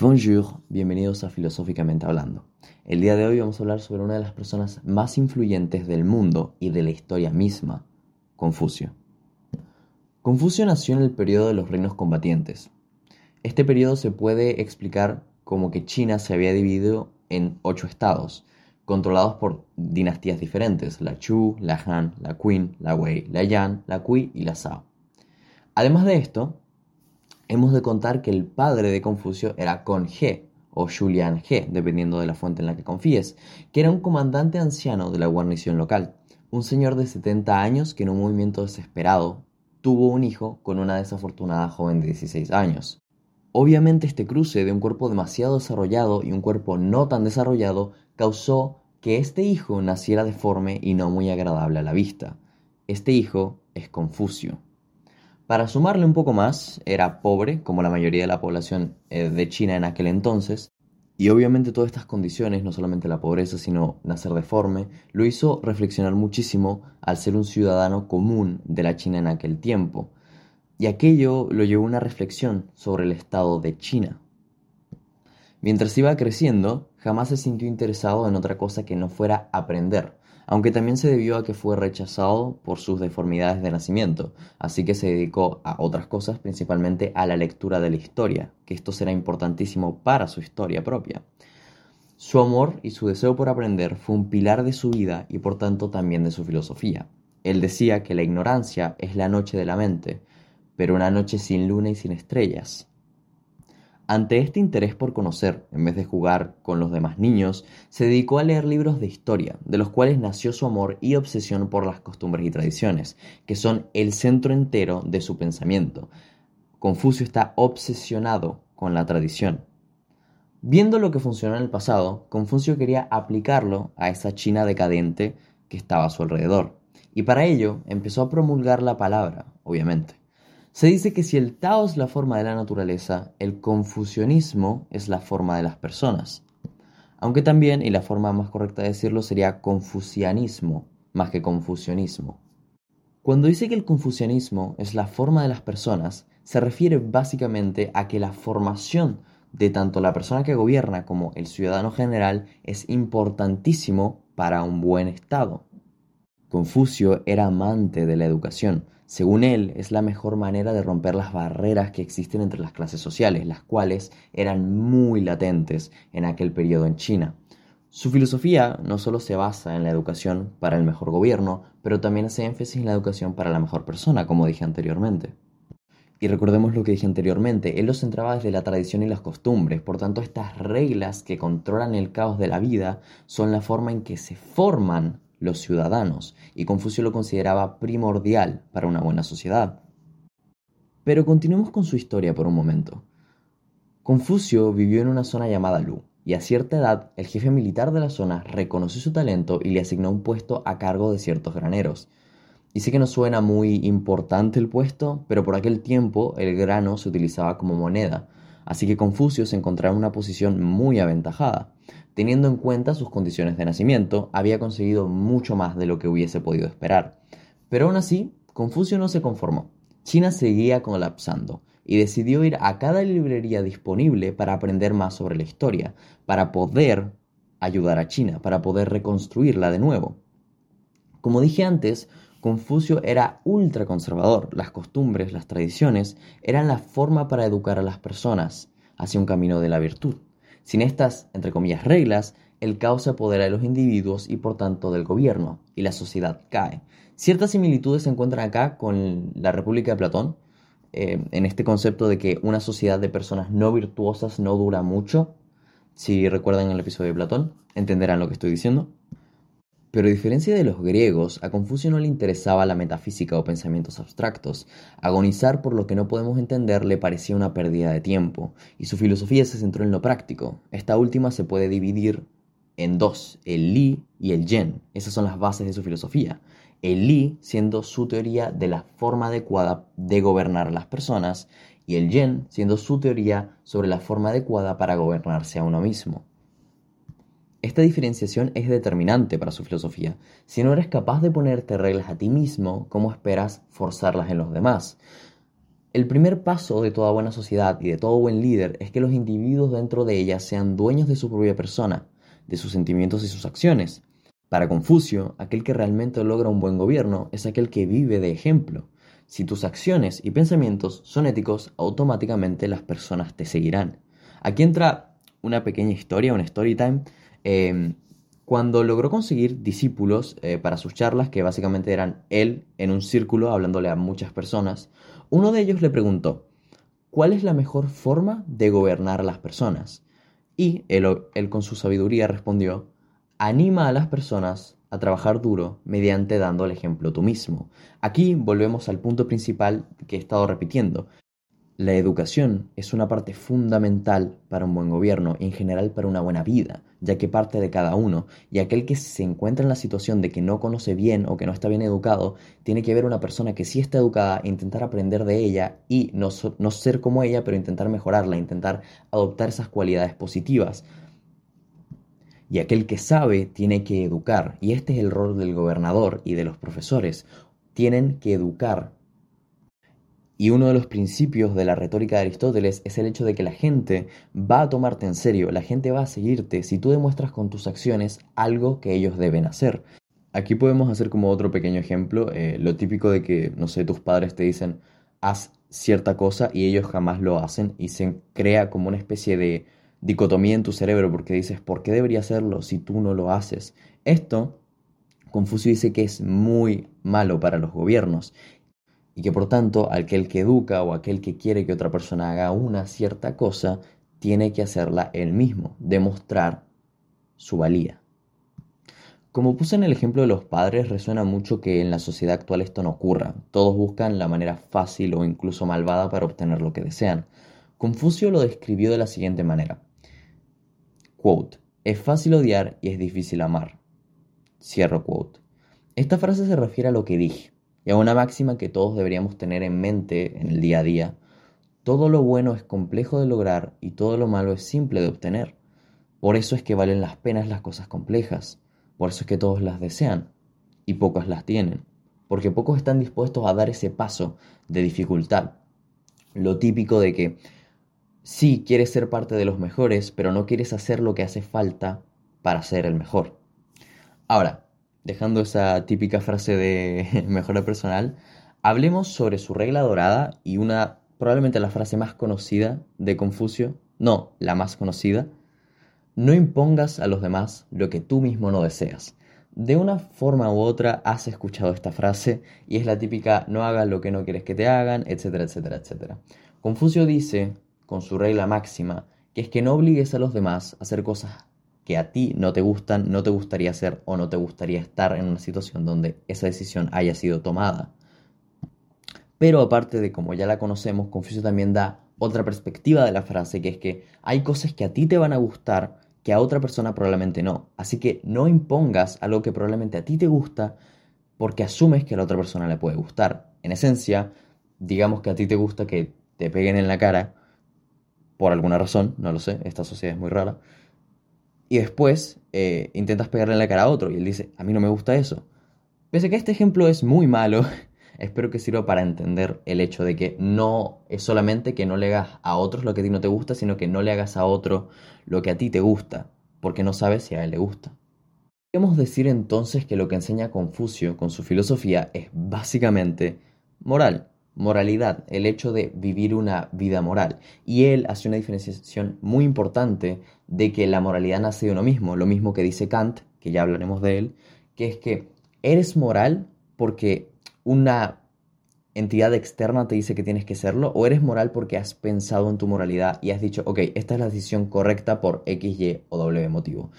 Bonjour, bienvenidos a Filosóficamente Hablando. El día de hoy vamos a hablar sobre una de las personas más influyentes del mundo y de la historia misma, Confucio. Confucio nació en el periodo de los reinos combatientes. Este periodo se puede explicar como que China se había dividido en ocho estados, controlados por dinastías diferentes, la Chu, la Han, la Qin, la Wei, la Yan, la Kui y la Zhao. Además de esto, hemos de contar que el padre de Confucio era Con He, o Julian He, dependiendo de la fuente en la que confíes, que era un comandante anciano de la guarnición local, un señor de 70 años que en un movimiento desesperado tuvo un hijo con una desafortunada joven de 16 años. Obviamente este cruce de un cuerpo demasiado desarrollado y un cuerpo no tan desarrollado causó que este hijo naciera deforme y no muy agradable a la vista. Este hijo es Confucio. Para sumarle un poco más, era pobre, como la mayoría de la población eh, de China en aquel entonces, y obviamente todas estas condiciones, no solamente la pobreza, sino nacer deforme, lo hizo reflexionar muchísimo al ser un ciudadano común de la China en aquel tiempo. Y aquello lo llevó a una reflexión sobre el estado de China. Mientras iba creciendo, jamás se sintió interesado en otra cosa que no fuera aprender, aunque también se debió a que fue rechazado por sus deformidades de nacimiento, así que se dedicó a otras cosas, principalmente a la lectura de la historia, que esto será importantísimo para su historia propia. Su amor y su deseo por aprender fue un pilar de su vida y por tanto también de su filosofía. Él decía que la ignorancia es la noche de la mente, pero una noche sin luna y sin estrellas. Ante este interés por conocer, en vez de jugar con los demás niños, se dedicó a leer libros de historia, de los cuales nació su amor y obsesión por las costumbres y tradiciones, que son el centro entero de su pensamiento. Confucio está obsesionado con la tradición. Viendo lo que funcionó en el pasado, Confucio quería aplicarlo a esa China decadente que estaba a su alrededor, y para ello empezó a promulgar la palabra, obviamente. Se dice que si el Tao es la forma de la naturaleza, el confucianismo es la forma de las personas. Aunque también, y la forma más correcta de decirlo sería confucianismo, más que confucianismo. Cuando dice que el confucianismo es la forma de las personas, se refiere básicamente a que la formación de tanto la persona que gobierna como el ciudadano general es importantísimo para un buen Estado. Confucio era amante de la educación, según él, es la mejor manera de romper las barreras que existen entre las clases sociales, las cuales eran muy latentes en aquel periodo en China. Su filosofía no solo se basa en la educación para el mejor gobierno, pero también hace énfasis en la educación para la mejor persona, como dije anteriormente. Y recordemos lo que dije anteriormente, él lo centraba desde la tradición y las costumbres, por tanto estas reglas que controlan el caos de la vida son la forma en que se forman los ciudadanos, y Confucio lo consideraba primordial para una buena sociedad. Pero continuemos con su historia por un momento. Confucio vivió en una zona llamada Lu, y a cierta edad el jefe militar de la zona reconoció su talento y le asignó un puesto a cargo de ciertos graneros. Y sé que no suena muy importante el puesto, pero por aquel tiempo el grano se utilizaba como moneda, así que Confucio se encontraba en una posición muy aventajada. Teniendo en cuenta sus condiciones de nacimiento, había conseguido mucho más de lo que hubiese podido esperar. Pero aún así, Confucio no se conformó. China seguía colapsando y decidió ir a cada librería disponible para aprender más sobre la historia, para poder ayudar a China, para poder reconstruirla de nuevo. Como dije antes, Confucio era ultra conservador. Las costumbres, las tradiciones eran la forma para educar a las personas hacia un camino de la virtud. Sin estas, entre comillas, reglas, el caos se apodera de los individuos y por tanto del gobierno, y la sociedad cae. Ciertas similitudes se encuentran acá con la República de Platón, eh, en este concepto de que una sociedad de personas no virtuosas no dura mucho. Si recuerdan el episodio de Platón, entenderán lo que estoy diciendo. Pero a diferencia de los griegos, a Confucio no le interesaba la metafísica o pensamientos abstractos. Agonizar por lo que no podemos entender le parecía una pérdida de tiempo, y su filosofía se centró en lo práctico. Esta última se puede dividir en dos, el Li y el Yen. Esas son las bases de su filosofía. El Li siendo su teoría de la forma adecuada de gobernar a las personas, y el Yen siendo su teoría sobre la forma adecuada para gobernarse a uno mismo. Esta diferenciación es determinante para su filosofía. Si no eres capaz de ponerte reglas a ti mismo, ¿cómo esperas forzarlas en los demás? El primer paso de toda buena sociedad y de todo buen líder es que los individuos dentro de ella sean dueños de su propia persona, de sus sentimientos y sus acciones. Para Confucio, aquel que realmente logra un buen gobierno es aquel que vive de ejemplo. Si tus acciones y pensamientos son éticos, automáticamente las personas te seguirán. Aquí entra una pequeña historia, un story time. Em, cuando logró conseguir discípulos eh, para sus charlas, que básicamente eran él en un círculo hablándole a muchas personas, uno de ellos le preguntó, ¿cuál es la mejor forma de gobernar a las personas? Y él, él con su sabiduría respondió, anima a las personas a trabajar duro mediante dando el ejemplo tú mismo. Aquí volvemos al punto principal que he estado repitiendo. La educación es una parte fundamental para un buen gobierno y en general para una buena vida, ya que parte de cada uno, y aquel que se encuentra en la situación de que no conoce bien o que no está bien educado, tiene que ver una persona que sí está educada intentar aprender de ella y no, no ser como ella, pero intentar mejorarla, intentar adoptar esas cualidades positivas. Y aquel que sabe tiene que educar, y este es el rol del gobernador y de los profesores, tienen que educar y uno de los principios de la retórica de Aristóteles es el hecho de que la gente va a tomarte en serio, la gente va a seguirte si tú demuestras con tus acciones algo que ellos deben hacer. Aquí podemos hacer como otro pequeño ejemplo, eh, lo típico de que, no sé, tus padres te dicen, haz cierta cosa y ellos jamás lo hacen y se crea como una especie de dicotomía en tu cerebro porque dices, ¿por qué debería hacerlo si tú no lo haces? Esto, Confucio dice que es muy malo para los gobiernos y que por tanto aquel que educa o aquel que quiere que otra persona haga una cierta cosa, tiene que hacerla él mismo, demostrar su valía. Como puse en el ejemplo de los padres, resuena mucho que en la sociedad actual esto no ocurra. Todos buscan la manera fácil o incluso malvada para obtener lo que desean. Confucio lo describió de la siguiente manera. Quote, es fácil odiar y es difícil amar. Cierro quote. Esta frase se refiere a lo que dije y a una máxima que todos deberíamos tener en mente en el día a día. Todo lo bueno es complejo de lograr y todo lo malo es simple de obtener. Por eso es que valen las penas las cosas complejas. Por eso es que todos las desean y pocos las tienen. Porque pocos están dispuestos a dar ese paso de dificultad. Lo típico de que sí quieres ser parte de los mejores, pero no quieres hacer lo que hace falta para ser el mejor. Ahora, dejando esa típica frase de mejora personal, hablemos sobre su regla dorada y una, probablemente la frase más conocida de Confucio, no, la más conocida, no impongas a los demás lo que tú mismo no deseas. De una forma u otra has escuchado esta frase y es la típica no hagas lo que no quieres que te hagan, etcétera, etcétera, etcétera. Confucio dice, con su regla máxima, que es que no obligues a los demás a hacer cosas que a ti no te gustan, no te gustaría hacer o no te gustaría estar en una situación donde esa decisión haya sido tomada. Pero aparte de como ya la conocemos, Confucio también da otra perspectiva de la frase, que es que hay cosas que a ti te van a gustar que a otra persona probablemente no. Así que no impongas algo que probablemente a ti te gusta porque asumes que a la otra persona le puede gustar. En esencia, digamos que a ti te gusta que te peguen en la cara por alguna razón, no lo sé, esta sociedad es muy rara y después eh, intentas pegarle en la cara a otro y él dice, a mí no me gusta eso. Pese a que este ejemplo es muy malo, espero que sirva para entender el hecho de que no es solamente que no le hagas a otros lo que a ti no te gusta, sino que no le hagas a otro lo que a ti te gusta, porque no sabes si a él le gusta. Podemos decir entonces que lo que enseña Confucio con su filosofía es básicamente moral moralidad, el hecho de vivir una vida moral. Y él hace una diferenciación muy importante de que la moralidad nace de uno mismo, lo mismo que dice Kant, que ya hablaremos de él, que es que eres moral porque una entidad externa te dice que tienes que serlo, o eres moral porque has pensado en tu moralidad y has dicho, ok, esta es la decisión correcta por X, Y o W motivo.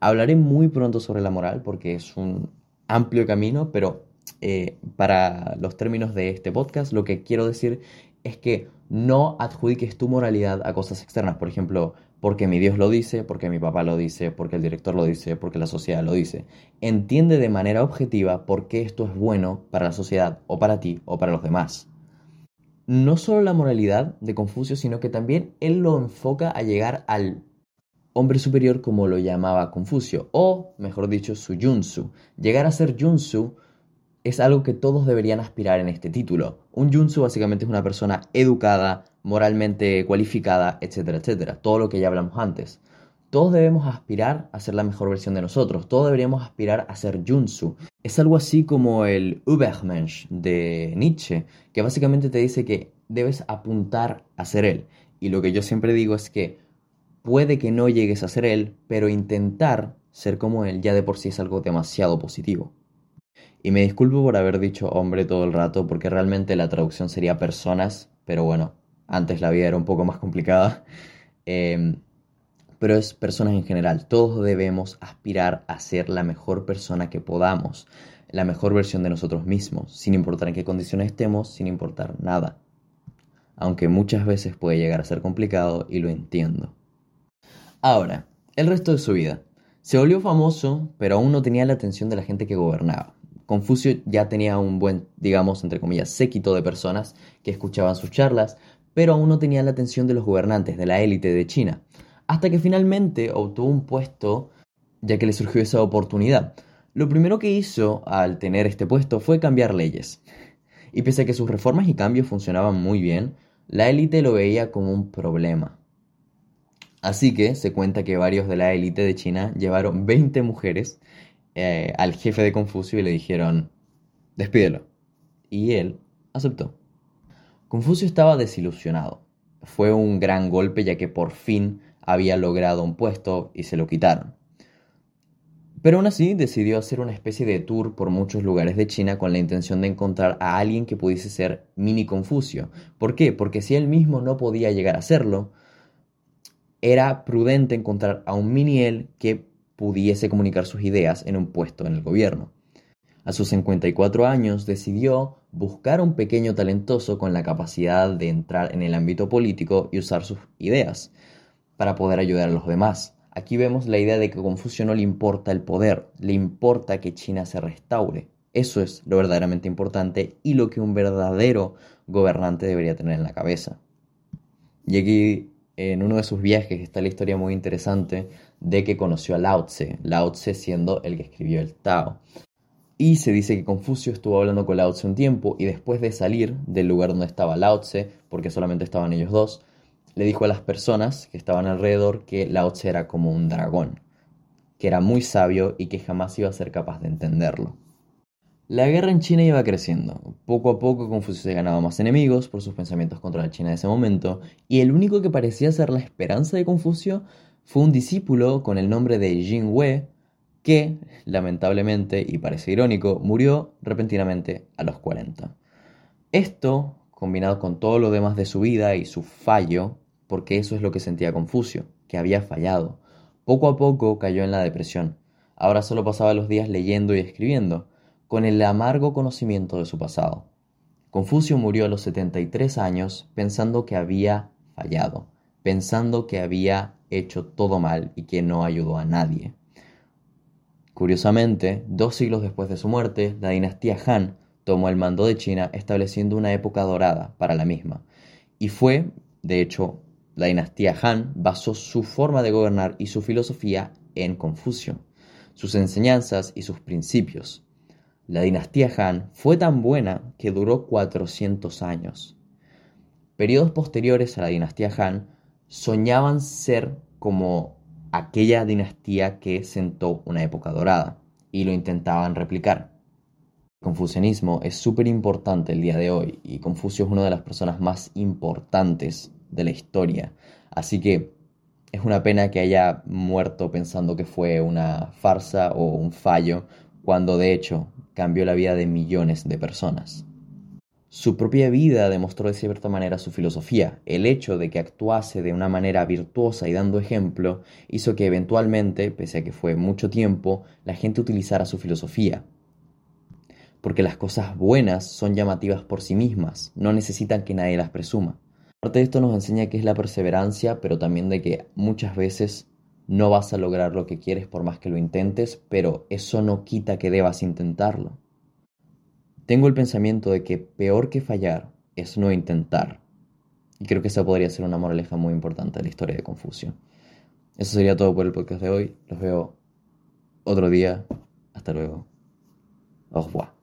Hablaré muy pronto sobre la moral porque es un amplio camino, pero eh, para los términos de este podcast, lo que quiero decir es que no adjudiques tu moralidad a cosas externas. Por ejemplo, porque mi Dios lo dice, porque mi papá lo dice, porque el director lo dice, porque la sociedad lo dice. Entiende de manera objetiva por qué esto es bueno para la sociedad, o para ti, o para los demás. No solo la moralidad de Confucio, sino que también él lo enfoca a llegar al hombre superior como lo llamaba Confucio, o mejor dicho, su Junsu. Llegar a ser Junsu es algo que todos deberían aspirar en este título. Un Junsu básicamente es una persona educada, moralmente cualificada, etcétera, etcétera. Todo lo que ya hablamos antes. Todos debemos aspirar a ser la mejor versión de nosotros. Todos deberíamos aspirar a ser Junsu. Es algo así como el Übermensch de Nietzsche, que básicamente te dice que debes apuntar a ser él. Y lo que yo siempre digo es que puede que no llegues a ser él, pero intentar ser como él ya de por sí es algo demasiado positivo. Y me disculpo por haber dicho hombre todo el rato, porque realmente la traducción sería personas, pero bueno, antes la vida era un poco más complicada. Em, pero es personas en general. Todos debemos aspirar a ser la mejor persona que podamos, la mejor versión de nosotros mismos, sin importar en qué condiciones estemos, sin importar nada. Aunque muchas veces puede llegar a ser complicado y lo entiendo. Ahora, el resto de su vida. Se volvió famoso, pero aún no tenía la atención de la gente que gobernaba. Confucio ya tenía un buen, digamos, entre comillas, séquito de personas que escuchaban sus charlas, pero aún no tenía la atención de los gobernantes, de la élite de China, hasta que finalmente obtuvo un puesto ya que le surgió esa oportunidad. Lo primero que hizo al tener este puesto fue cambiar leyes. Y pese a que sus reformas y cambios funcionaban muy bien, la élite lo veía como un problema. Así que se cuenta que varios de la élite de China llevaron 20 mujeres eh, al jefe de Confucio y le dijeron, despídelo. Y él aceptó. Confucio estaba desilusionado. Fue un gran golpe ya que por fin había logrado un puesto y se lo quitaron. Pero aún así decidió hacer una especie de tour por muchos lugares de China con la intención de encontrar a alguien que pudiese ser mini Confucio. ¿Por qué? Porque si él mismo no podía llegar a serlo, era prudente encontrar a un mini él que pudiese comunicar sus ideas en un puesto en el gobierno. A sus 54 años decidió buscar un pequeño talentoso con la capacidad de entrar en el ámbito político y usar sus ideas para poder ayudar a los demás. Aquí vemos la idea de que a Confucio no le importa el poder, le importa que China se restaure. Eso es lo verdaderamente importante y lo que un verdadero gobernante debería tener en la cabeza. Y aquí en uno de sus viajes está la historia muy interesante de que conoció a Lao Tse, Lao Tse siendo el que escribió el Tao. Y se dice que Confucio estuvo hablando con Lao Tse un tiempo y después de salir del lugar donde estaba Lao Tse, porque solamente estaban ellos dos, le dijo a las personas que estaban alrededor que Lao Tse era como un dragón, que era muy sabio y que jamás iba a ser capaz de entenderlo. La guerra en China iba creciendo. Poco a poco Confucio se ganaba más enemigos por sus pensamientos contra la China de ese momento, y el único que parecía ser la esperanza de Confucio fue un discípulo con el nombre de Jin Wei, que, lamentablemente, y parece irónico, murió repentinamente a los 40. Esto, combinado con todo lo demás de su vida y su fallo, porque eso es lo que sentía Confucio, que había fallado. Poco a poco cayó en la depresión. Ahora solo pasaba los días leyendo y escribiendo, con el amargo conocimiento de su pasado. Confucio murió a los 73 años pensando que había fallado, pensando que había hecho todo mal y que no ayudó a nadie. Curiosamente, dos siglos después de su muerte, la dinastía Han tomó el mando de China estableciendo una época dorada para la misma. Y fue, de hecho, la dinastía Han basó su forma de gobernar y su filosofía en Confucio, sus enseñanzas y sus principios. La dinastía Han fue tan buena que duró 400 años. Periodos posteriores a la dinastía Han soñaban ser como aquella dinastía que sentó una época dorada y lo intentaban replicar. El confucianismo es súper importante el día de hoy y Confucio es una de las personas más importantes de la historia. Así que es una pena que haya muerto pensando que fue una farsa o un fallo, cuando de hecho cambió la vida de millones de personas. Su propia vida demostró de cierta manera su filosofía. El hecho de que actuase de una manera virtuosa y dando ejemplo hizo que eventualmente, pese a que fue mucho tiempo, la gente utilizara su filosofía. Porque las cosas buenas son llamativas por sí mismas, no necesitan que nadie las presuma. Parte de esto nos enseña que es la perseverancia, pero también de que muchas veces no vas a lograr lo que quieres por más que lo intentes, pero eso no quita que debas intentarlo. Tengo el pensamiento de que peor que fallar es no intentar. Y creo que esa podría ser una moraleja muy importante de la historia de Confucio. Eso sería todo por el podcast de hoy. Los veo otro día. Hasta luego. Au revoir.